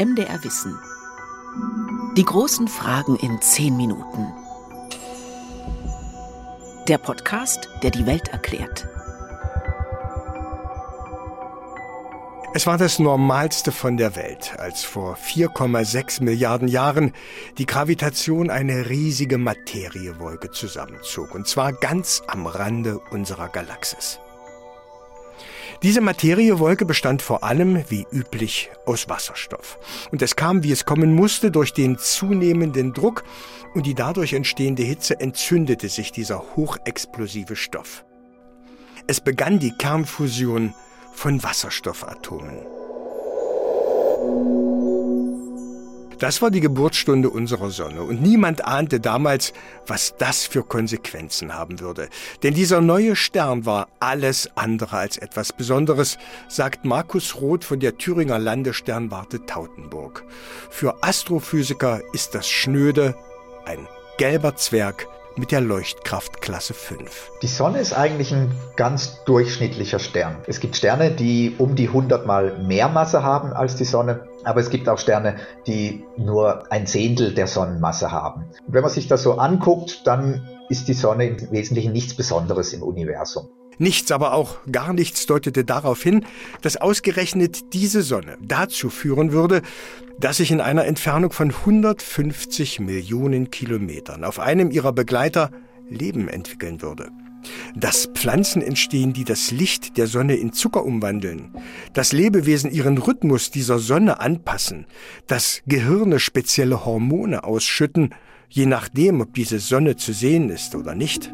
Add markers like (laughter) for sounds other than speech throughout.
MDR Wissen. Die großen Fragen in zehn Minuten. Der Podcast, der die Welt erklärt. Es war das Normalste von der Welt, als vor 4,6 Milliarden Jahren die Gravitation eine riesige Materiewolke zusammenzog, und zwar ganz am Rande unserer Galaxis. Diese Materiewolke bestand vor allem, wie üblich, aus Wasserstoff. Und es kam, wie es kommen musste, durch den zunehmenden Druck und die dadurch entstehende Hitze entzündete sich dieser hochexplosive Stoff. Es begann die Kernfusion von Wasserstoffatomen. Das war die Geburtsstunde unserer Sonne und niemand ahnte damals, was das für Konsequenzen haben würde. Denn dieser neue Stern war alles andere als etwas Besonderes, sagt Markus Roth von der Thüringer Landessternwarte Tautenburg. Für Astrophysiker ist das schnöde ein gelber Zwerg mit der Leuchtkraft Klasse 5. Die Sonne ist eigentlich ein ganz durchschnittlicher Stern. Es gibt Sterne, die um die 100 mal mehr Masse haben als die Sonne, aber es gibt auch Sterne, die nur ein Zehntel der Sonnenmasse haben. Und wenn man sich das so anguckt, dann ist die Sonne im Wesentlichen nichts Besonderes im Universum. Nichts, aber auch gar nichts deutete darauf hin, dass ausgerechnet diese Sonne dazu führen würde, dass sich in einer Entfernung von 150 Millionen Kilometern auf einem ihrer Begleiter Leben entwickeln würde. Dass Pflanzen entstehen, die das Licht der Sonne in Zucker umwandeln, dass Lebewesen ihren Rhythmus dieser Sonne anpassen, dass Gehirne spezielle Hormone ausschütten, je nachdem, ob diese Sonne zu sehen ist oder nicht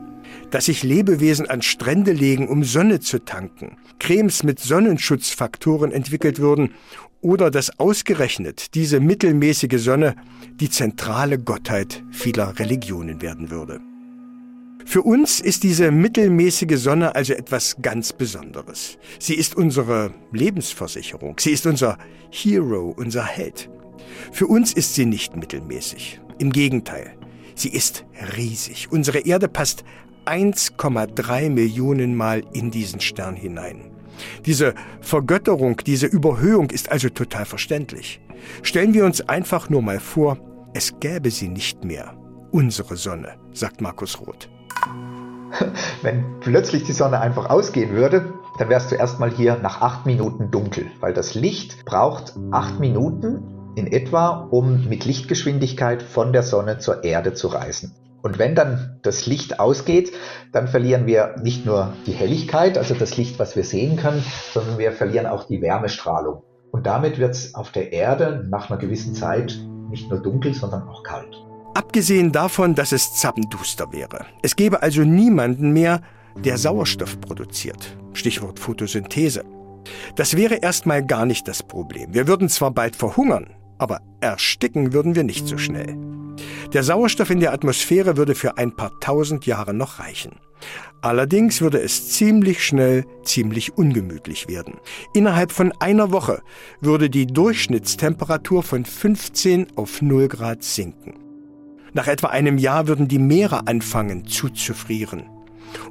dass sich Lebewesen an Strände legen, um Sonne zu tanken, Cremes mit Sonnenschutzfaktoren entwickelt würden oder dass ausgerechnet diese mittelmäßige Sonne die zentrale Gottheit vieler Religionen werden würde. Für uns ist diese mittelmäßige Sonne also etwas ganz Besonderes. Sie ist unsere Lebensversicherung, sie ist unser Hero, unser Held. Für uns ist sie nicht mittelmäßig. Im Gegenteil, sie ist riesig. Unsere Erde passt 1,3 Millionen Mal in diesen Stern hinein. Diese Vergötterung, diese Überhöhung ist also total verständlich. Stellen wir uns einfach nur mal vor, es gäbe sie nicht mehr. Unsere Sonne, sagt Markus Roth. (laughs) Wenn plötzlich die Sonne einfach ausgehen würde, dann wärst du erstmal hier nach acht Minuten dunkel, weil das Licht braucht acht Minuten in etwa, um mit Lichtgeschwindigkeit von der Sonne zur Erde zu reisen. Und wenn dann das Licht ausgeht, dann verlieren wir nicht nur die Helligkeit, also das Licht, was wir sehen können, sondern wir verlieren auch die Wärmestrahlung. Und damit wird es auf der Erde nach einer gewissen Zeit nicht nur dunkel, sondern auch kalt. Abgesehen davon, dass es zappenduster wäre. Es gäbe also niemanden mehr, der Sauerstoff produziert. Stichwort Photosynthese. Das wäre erstmal gar nicht das Problem. Wir würden zwar bald verhungern, aber ersticken würden wir nicht so schnell. Der Sauerstoff in der Atmosphäre würde für ein paar tausend Jahre noch reichen. Allerdings würde es ziemlich schnell ziemlich ungemütlich werden. Innerhalb von einer Woche würde die Durchschnittstemperatur von 15 auf 0 Grad sinken. Nach etwa einem Jahr würden die Meere anfangen zuzufrieren.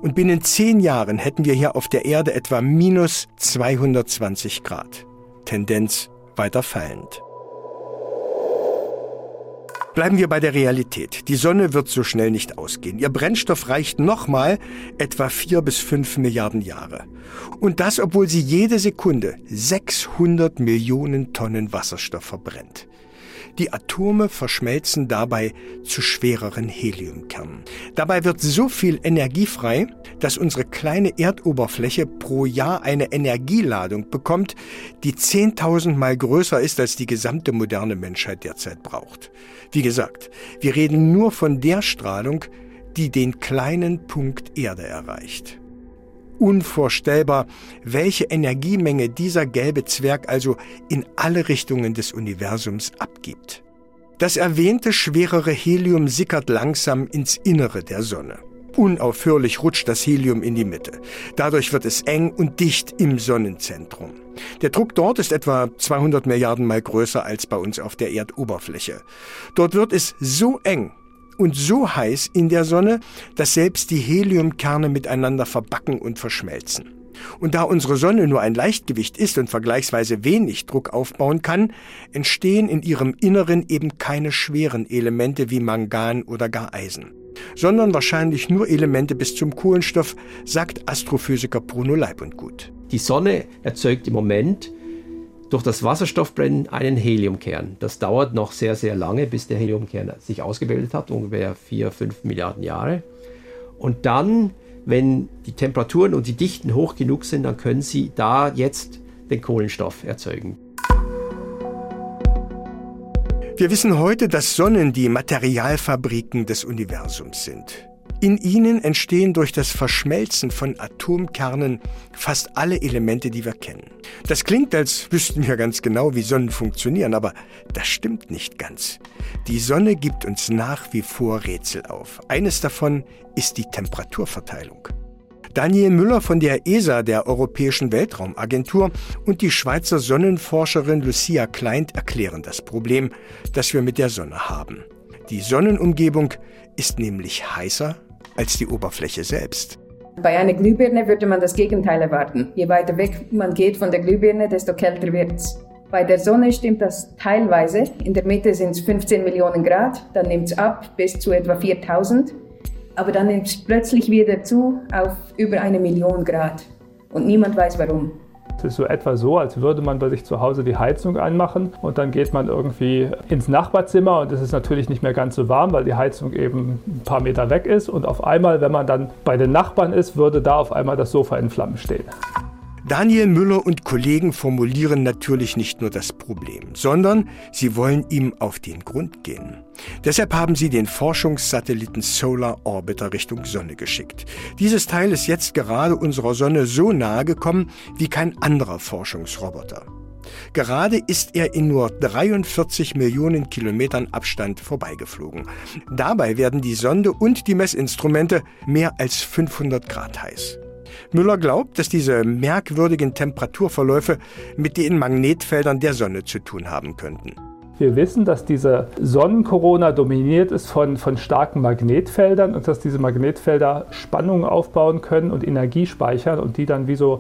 Und binnen zehn Jahren hätten wir hier auf der Erde etwa minus 220 Grad. Tendenz weiter fallend. Bleiben wir bei der Realität. Die Sonne wird so schnell nicht ausgehen. Ihr Brennstoff reicht nochmal etwa vier bis fünf Milliarden Jahre. Und das, obwohl sie jede Sekunde 600 Millionen Tonnen Wasserstoff verbrennt. Die Atome verschmelzen dabei zu schwereren Heliumkernen. Dabei wird so viel Energie frei, dass unsere kleine Erdoberfläche pro Jahr eine Energieladung bekommt, die 10.000 Mal größer ist, als die gesamte moderne Menschheit derzeit braucht. Wie gesagt, wir reden nur von der Strahlung, die den kleinen Punkt Erde erreicht. Unvorstellbar, welche Energiemenge dieser gelbe Zwerg also in alle Richtungen des Universums abgibt. Das erwähnte schwerere Helium sickert langsam ins Innere der Sonne. Unaufhörlich rutscht das Helium in die Mitte. Dadurch wird es eng und dicht im Sonnenzentrum. Der Druck dort ist etwa 200 Milliarden Mal größer als bei uns auf der Erdoberfläche. Dort wird es so eng, und so heiß in der Sonne, dass selbst die Heliumkerne miteinander verbacken und verschmelzen. Und da unsere Sonne nur ein Leichtgewicht ist und vergleichsweise wenig Druck aufbauen kann, entstehen in ihrem Inneren eben keine schweren Elemente wie Mangan oder gar Eisen, sondern wahrscheinlich nur Elemente bis zum Kohlenstoff, sagt Astrophysiker Bruno Leibundgut. Die Sonne erzeugt im Moment durch das Wasserstoffbrennen einen Heliumkern. Das dauert noch sehr, sehr lange, bis der Heliumkern sich ausgebildet hat, ungefähr 4, 5 Milliarden Jahre. Und dann wenn die Temperaturen und die Dichten hoch genug sind, dann können Sie da jetzt den Kohlenstoff erzeugen. Wir wissen heute, dass Sonnen die Materialfabriken des Universums sind. In ihnen entstehen durch das Verschmelzen von Atomkernen fast alle Elemente, die wir kennen. Das klingt, als wüssten wir ganz genau, wie Sonnen funktionieren, aber das stimmt nicht ganz. Die Sonne gibt uns nach wie vor Rätsel auf. Eines davon ist die Temperaturverteilung. Daniel Müller von der ESA, der Europäischen Weltraumagentur, und die Schweizer Sonnenforscherin Lucia Kleint erklären das Problem, das wir mit der Sonne haben. Die Sonnenumgebung ist nämlich heißer als die Oberfläche selbst. Bei einer Glühbirne würde man das Gegenteil erwarten. Je weiter weg man geht von der Glühbirne, desto kälter wird es. Bei der Sonne stimmt das teilweise. In der Mitte sind es 15 Millionen Grad, dann nimmt es ab bis zu etwa 4000. Aber dann nimmt es plötzlich wieder zu auf über eine Million Grad. Und niemand weiß warum. Es ist so etwa so, als würde man bei sich zu Hause die Heizung anmachen und dann geht man irgendwie ins Nachbarzimmer und es ist natürlich nicht mehr ganz so warm, weil die Heizung eben ein paar Meter weg ist und auf einmal, wenn man dann bei den Nachbarn ist, würde da auf einmal das Sofa in Flammen stehen. Daniel Müller und Kollegen formulieren natürlich nicht nur das Problem, sondern sie wollen ihm auf den Grund gehen. Deshalb haben sie den Forschungssatelliten Solar Orbiter Richtung Sonne geschickt. Dieses Teil ist jetzt gerade unserer Sonne so nahe gekommen wie kein anderer Forschungsroboter. Gerade ist er in nur 43 Millionen Kilometern Abstand vorbeigeflogen. Dabei werden die Sonde und die Messinstrumente mehr als 500 Grad heiß. Müller glaubt, dass diese merkwürdigen Temperaturverläufe mit den Magnetfeldern der Sonne zu tun haben könnten. Wir wissen, dass diese Sonnenkorona dominiert ist von, von starken Magnetfeldern und dass diese Magnetfelder Spannungen aufbauen können und Energie speichern und die dann wie so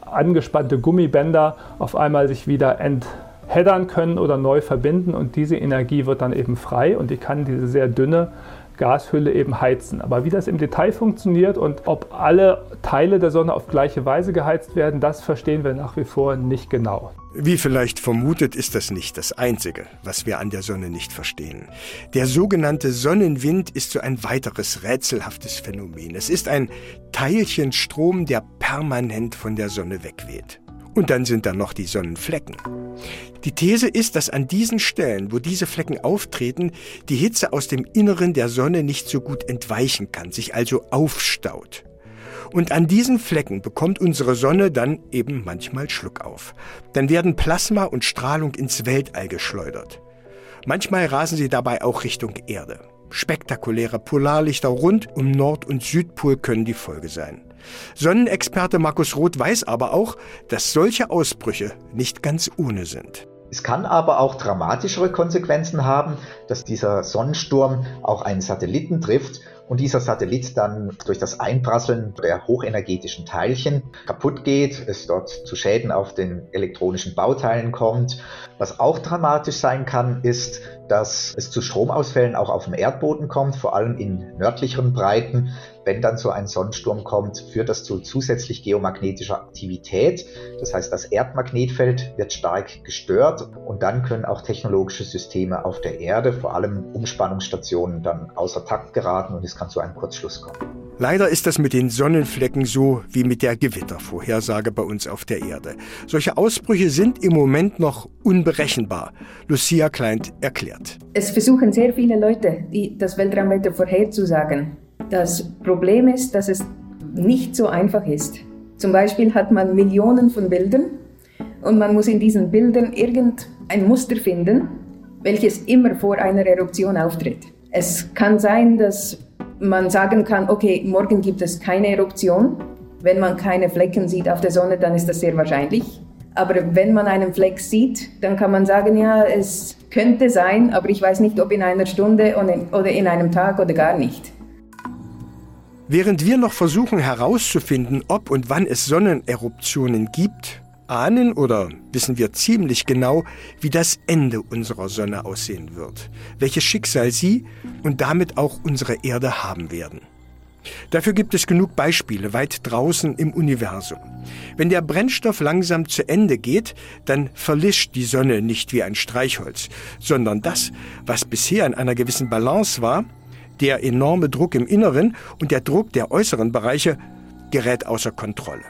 angespannte Gummibänder auf einmal sich wieder entheddern können oder neu verbinden und diese Energie wird dann eben frei und die kann diese sehr dünne Gashülle eben heizen. Aber wie das im Detail funktioniert und ob alle Teile der Sonne auf gleiche Weise geheizt werden, das verstehen wir nach wie vor nicht genau. Wie vielleicht vermutet, ist das nicht das Einzige, was wir an der Sonne nicht verstehen. Der sogenannte Sonnenwind ist so ein weiteres rätselhaftes Phänomen. Es ist ein Teilchenstrom, der permanent von der Sonne wegweht. Und dann sind da noch die Sonnenflecken. Die These ist, dass an diesen Stellen, wo diese Flecken auftreten, die Hitze aus dem Inneren der Sonne nicht so gut entweichen kann, sich also aufstaut. Und an diesen Flecken bekommt unsere Sonne dann eben manchmal Schluck auf. Dann werden Plasma und Strahlung ins Weltall geschleudert. Manchmal rasen sie dabei auch Richtung Erde. Spektakuläre Polarlichter rund um Nord- und Südpol können die Folge sein. Sonnenexperte Markus Roth weiß aber auch, dass solche Ausbrüche nicht ganz ohne sind. Es kann aber auch dramatischere Konsequenzen haben, dass dieser Sonnensturm auch einen Satelliten trifft und dieser Satellit dann durch das Einprasseln der hochenergetischen Teilchen kaputt geht, es dort zu Schäden auf den elektronischen Bauteilen kommt. Was auch dramatisch sein kann, ist, dass es zu Stromausfällen auch auf dem Erdboden kommt, vor allem in nördlicheren Breiten, wenn dann so ein Sonnensturm kommt, führt das zu zusätzlich geomagnetischer Aktivität. Das heißt, das Erdmagnetfeld wird stark gestört und dann können auch technologische Systeme auf der Erde, vor allem Umspannungsstationen, dann außer Takt geraten und es kann zu einem Kurzschluss kommen. Leider ist das mit den Sonnenflecken so wie mit der Gewittervorhersage bei uns auf der Erde. Solche Ausbrüche sind im Moment noch unberechenbar. Lucia Kleint erklärt. Es versuchen sehr viele Leute, das Weltraumwetter vorherzusagen. Das Problem ist, dass es nicht so einfach ist. Zum Beispiel hat man Millionen von Bildern und man muss in diesen Bildern irgendein Muster finden, welches immer vor einer Eruption auftritt. Es kann sein, dass man sagen kann, okay, morgen gibt es keine Eruption. Wenn man keine Flecken sieht auf der Sonne, dann ist das sehr wahrscheinlich. Aber wenn man einen Fleck sieht, dann kann man sagen, ja, es könnte sein, aber ich weiß nicht, ob in einer Stunde oder in einem Tag oder gar nicht. Während wir noch versuchen herauszufinden, ob und wann es Sonneneruptionen gibt, ahnen oder wissen wir ziemlich genau, wie das Ende unserer Sonne aussehen wird, welches Schicksal sie und damit auch unsere Erde haben werden. Dafür gibt es genug Beispiele weit draußen im Universum. Wenn der Brennstoff langsam zu Ende geht, dann verlischt die Sonne nicht wie ein Streichholz, sondern das, was bisher in einer gewissen Balance war, der enorme Druck im Inneren und der Druck der äußeren Bereiche, gerät außer Kontrolle.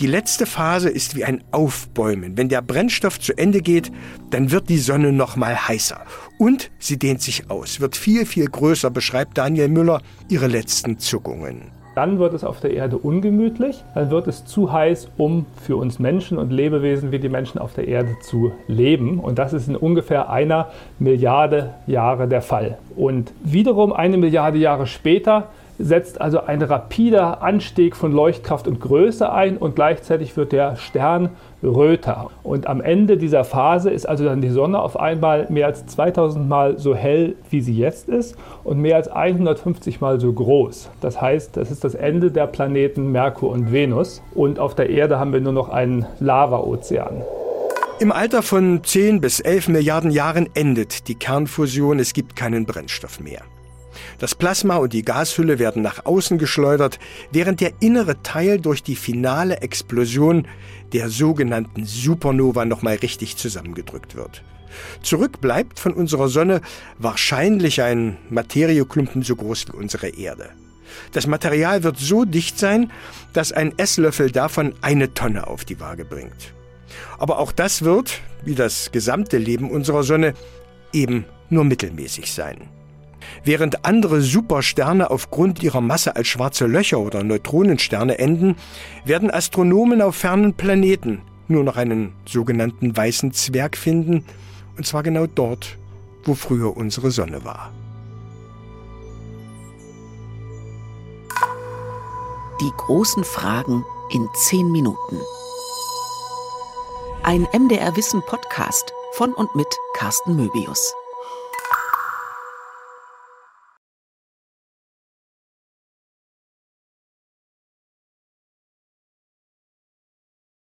Die letzte Phase ist wie ein Aufbäumen. Wenn der Brennstoff zu Ende geht, dann wird die Sonne noch mal heißer. Und sie dehnt sich aus, wird viel, viel größer, beschreibt Daniel Müller ihre letzten Zuckungen. Dann wird es auf der Erde ungemütlich, dann wird es zu heiß, um für uns Menschen und Lebewesen wie die Menschen auf der Erde zu leben. Und das ist in ungefähr einer Milliarde Jahre der Fall. Und wiederum eine Milliarde Jahre später setzt also ein rapider Anstieg von Leuchtkraft und Größe ein und gleichzeitig wird der Stern röter. Und am Ende dieser Phase ist also dann die Sonne auf einmal mehr als 2000 Mal so hell, wie sie jetzt ist und mehr als 150 Mal so groß. Das heißt, das ist das Ende der Planeten Merkur und Venus und auf der Erde haben wir nur noch einen Lavaozean. Im Alter von 10 bis 11 Milliarden Jahren endet die Kernfusion, es gibt keinen Brennstoff mehr. Das Plasma und die Gashülle werden nach außen geschleudert, während der innere Teil durch die finale Explosion der sogenannten Supernova nochmal richtig zusammengedrückt wird. Zurück bleibt von unserer Sonne wahrscheinlich ein Materieklumpen so groß wie unsere Erde. Das Material wird so dicht sein, dass ein Esslöffel davon eine Tonne auf die Waage bringt. Aber auch das wird, wie das gesamte Leben unserer Sonne, eben nur mittelmäßig sein. Während andere Supersterne aufgrund ihrer Masse als schwarze Löcher oder Neutronensterne enden, werden Astronomen auf fernen Planeten nur noch einen sogenannten weißen Zwerg finden, und zwar genau dort, wo früher unsere Sonne war. Die großen Fragen in zehn Minuten. Ein MDR Wissen Podcast von und mit Carsten Möbius.